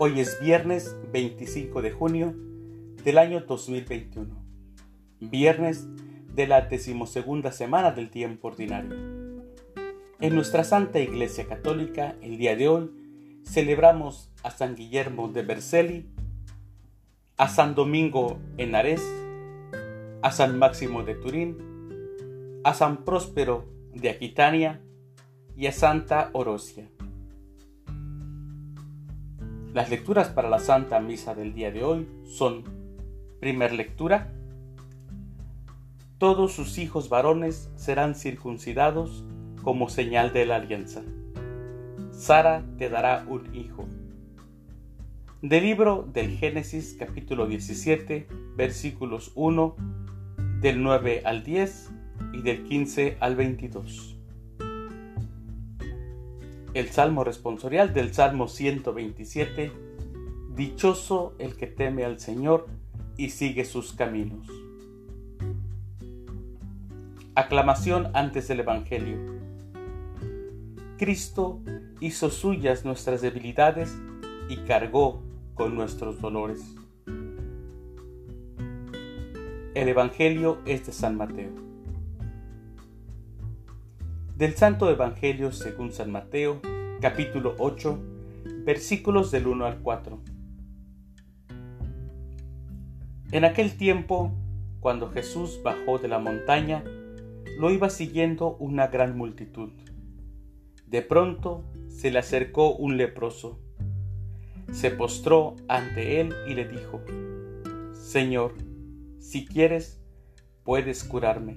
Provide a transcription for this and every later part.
Hoy es viernes 25 de junio del año 2021, viernes de la decimosegunda semana del tiempo ordinario. En nuestra Santa Iglesia Católica, el día de hoy, celebramos a San Guillermo de Berceli, a San Domingo en Ares, a San Máximo de Turín, a San Próspero de Aquitania y a Santa Orosia. Las lecturas para la Santa Misa del día de hoy son, primer lectura, todos sus hijos varones serán circuncidados como señal de la alianza. Sara te dará un hijo. Del libro del Génesis capítulo 17 versículos 1 del 9 al 10 y del 15 al 22 el Salmo responsorial del Salmo 127, Dichoso el que teme al Señor y sigue sus caminos. Aclamación antes del Evangelio. Cristo hizo suyas nuestras debilidades y cargó con nuestros dolores. El Evangelio es de San Mateo. Del Santo Evangelio según San Mateo, capítulo 8, versículos del 1 al 4. En aquel tiempo, cuando Jesús bajó de la montaña, lo iba siguiendo una gran multitud. De pronto se le acercó un leproso. Se postró ante él y le dijo, Señor, si quieres, puedes curarme.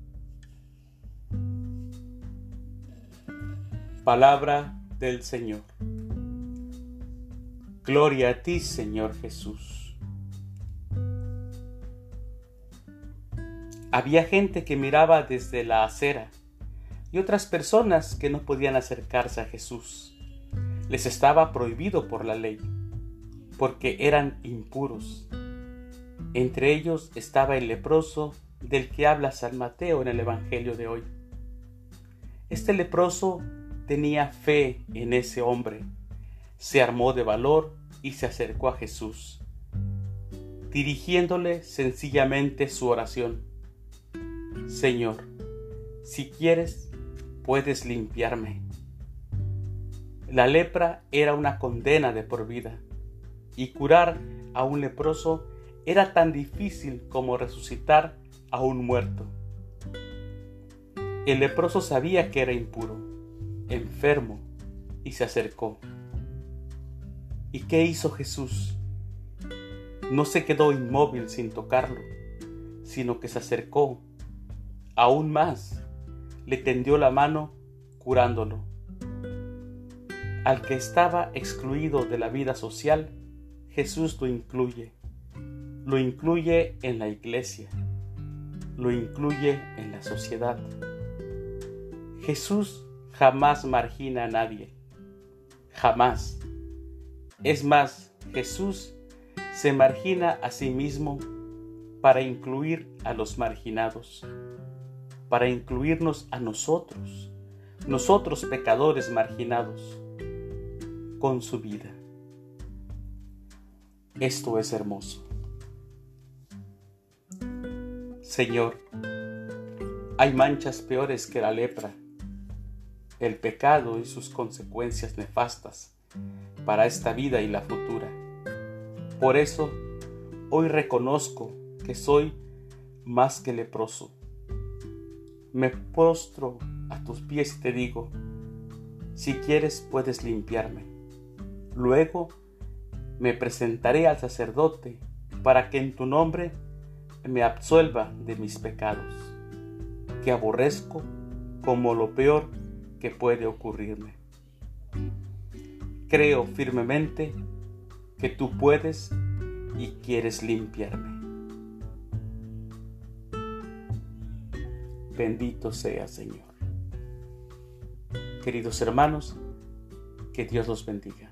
Palabra del Señor. Gloria a ti, Señor Jesús. Había gente que miraba desde la acera y otras personas que no podían acercarse a Jesús. Les estaba prohibido por la ley, porque eran impuros. Entre ellos estaba el leproso del que habla San Mateo en el Evangelio de hoy. Este leproso tenía fe en ese hombre. Se armó de valor y se acercó a Jesús, dirigiéndole sencillamente su oración. Señor, si quieres, puedes limpiarme. La lepra era una condena de por vida, y curar a un leproso era tan difícil como resucitar a un muerto. El leproso sabía que era impuro enfermo y se acercó. ¿Y qué hizo Jesús? No se quedó inmóvil sin tocarlo, sino que se acercó aún más, le tendió la mano curándolo. Al que estaba excluido de la vida social, Jesús lo incluye. Lo incluye en la iglesia. Lo incluye en la sociedad. Jesús jamás margina a nadie. Jamás. Es más, Jesús se margina a sí mismo para incluir a los marginados, para incluirnos a nosotros, nosotros pecadores marginados, con su vida. Esto es hermoso. Señor, hay manchas peores que la lepra el pecado y sus consecuencias nefastas para esta vida y la futura. Por eso, hoy reconozco que soy más que leproso. Me postro a tus pies y te digo, si quieres puedes limpiarme. Luego me presentaré al sacerdote para que en tu nombre me absuelva de mis pecados, que aborrezco como lo peor que puede ocurrirme. Creo firmemente que tú puedes y quieres limpiarme. Bendito sea, Señor. Queridos hermanos, que Dios los bendiga.